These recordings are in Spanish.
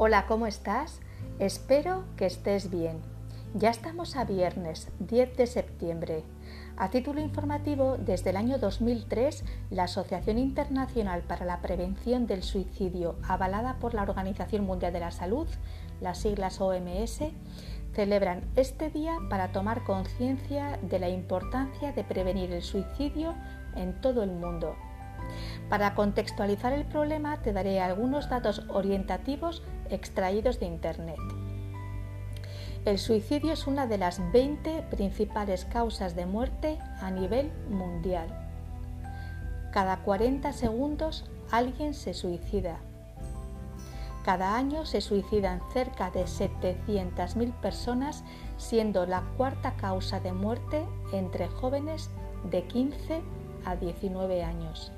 Hola, ¿cómo estás? Espero que estés bien. Ya estamos a viernes 10 de septiembre. A título informativo, desde el año 2003, la Asociación Internacional para la Prevención del Suicidio, avalada por la Organización Mundial de la Salud, las siglas OMS, celebran este día para tomar conciencia de la importancia de prevenir el suicidio en todo el mundo para contextualizar el problema te daré algunos datos orientativos extraídos de Internet. El suicidio es una de las 20 principales causas de muerte a nivel mundial. Cada 40 segundos alguien se suicida. Cada año se suicidan cerca de 700.000 personas, siendo la cuarta causa de muerte entre jóvenes de 15 a 19 años.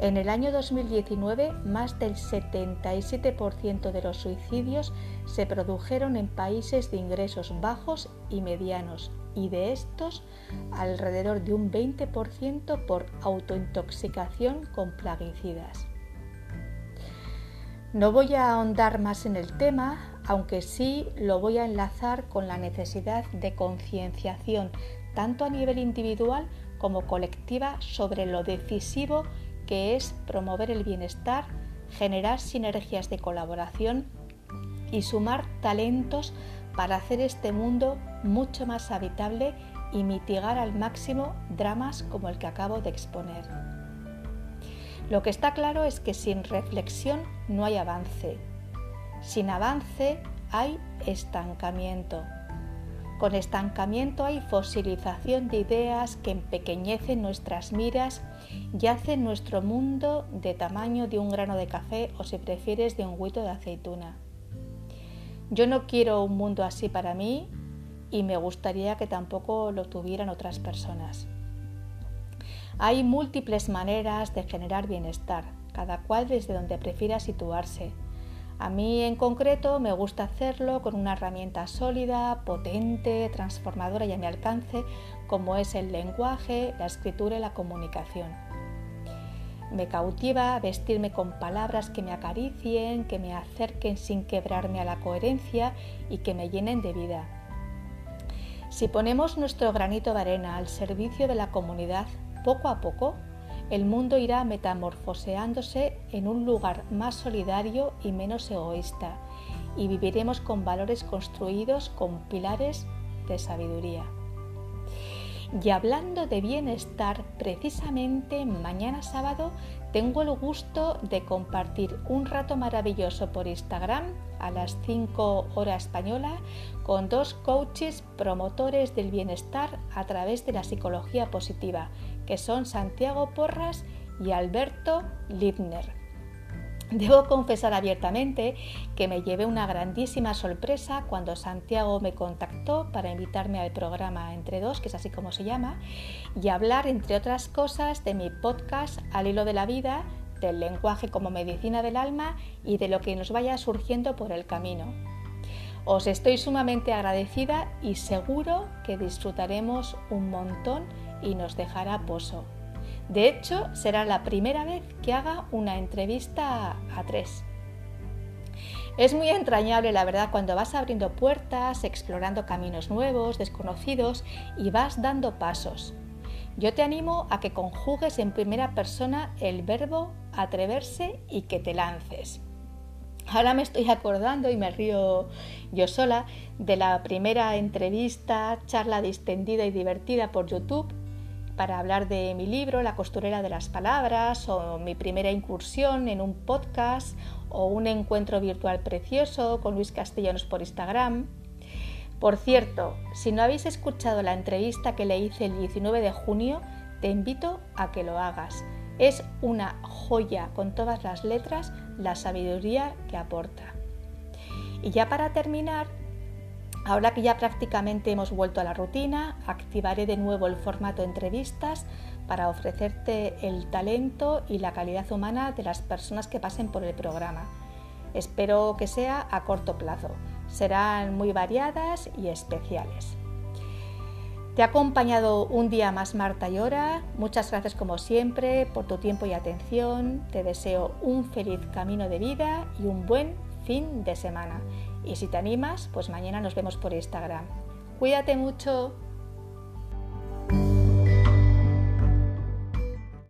En el año 2019, más del 77% de los suicidios se produjeron en países de ingresos bajos y medianos y de estos alrededor de un 20% por autointoxicación con plaguicidas. No voy a ahondar más en el tema, aunque sí lo voy a enlazar con la necesidad de concienciación tanto a nivel individual como colectiva sobre lo decisivo que es promover el bienestar, generar sinergias de colaboración y sumar talentos para hacer este mundo mucho más habitable y mitigar al máximo dramas como el que acabo de exponer. Lo que está claro es que sin reflexión no hay avance. Sin avance hay estancamiento. Con estancamiento hay fosilización de ideas que empequeñecen nuestras miras y hacen nuestro mundo de tamaño de un grano de café o si prefieres de un huito de aceituna. Yo no quiero un mundo así para mí y me gustaría que tampoco lo tuvieran otras personas. Hay múltiples maneras de generar bienestar, cada cual desde donde prefiera situarse a mí en concreto me gusta hacerlo con una herramienta sólida, potente, transformadora y a mi alcance, como es el lenguaje, la escritura y la comunicación. Me cautiva vestirme con palabras que me acaricien, que me acerquen sin quebrarme a la coherencia y que me llenen de vida. Si ponemos nuestro granito de arena al servicio de la comunidad, poco a poco el mundo irá metamorfoseándose en un lugar más solidario y menos egoísta, y viviremos con valores construidos con pilares de sabiduría. Y hablando de bienestar, precisamente mañana sábado tengo el gusto de compartir un rato maravilloso por Instagram a las 5 horas española con dos coaches promotores del bienestar a través de la psicología positiva, que son Santiago Porras y Alberto Lipner. Debo confesar abiertamente que me llevé una grandísima sorpresa cuando Santiago me contactó para invitarme al programa Entre Dos, que es así como se llama, y hablar, entre otras cosas, de mi podcast Al hilo de la vida, del lenguaje como medicina del alma y de lo que nos vaya surgiendo por el camino. Os estoy sumamente agradecida y seguro que disfrutaremos un montón y nos dejará pozo. De hecho, será la primera vez que haga una entrevista a tres. Es muy entrañable, la verdad, cuando vas abriendo puertas, explorando caminos nuevos, desconocidos y vas dando pasos. Yo te animo a que conjugues en primera persona el verbo atreverse y que te lances. Ahora me estoy acordando y me río yo sola de la primera entrevista, charla distendida y divertida por YouTube para hablar de mi libro La costurera de las palabras o mi primera incursión en un podcast o un encuentro virtual precioso con Luis Castellanos por Instagram. Por cierto, si no habéis escuchado la entrevista que le hice el 19 de junio, te invito a que lo hagas. Es una joya con todas las letras la sabiduría que aporta. Y ya para terminar, Ahora que ya prácticamente hemos vuelto a la rutina, activaré de nuevo el formato entrevistas para ofrecerte el talento y la calidad humana de las personas que pasen por el programa. Espero que sea a corto plazo. Serán muy variadas y especiales. Te ha acompañado un día más Marta Llora. Muchas gracias como siempre por tu tiempo y atención. Te deseo un feliz camino de vida y un buen fin de semana. Y si te animas, pues mañana nos vemos por Instagram. Cuídate mucho.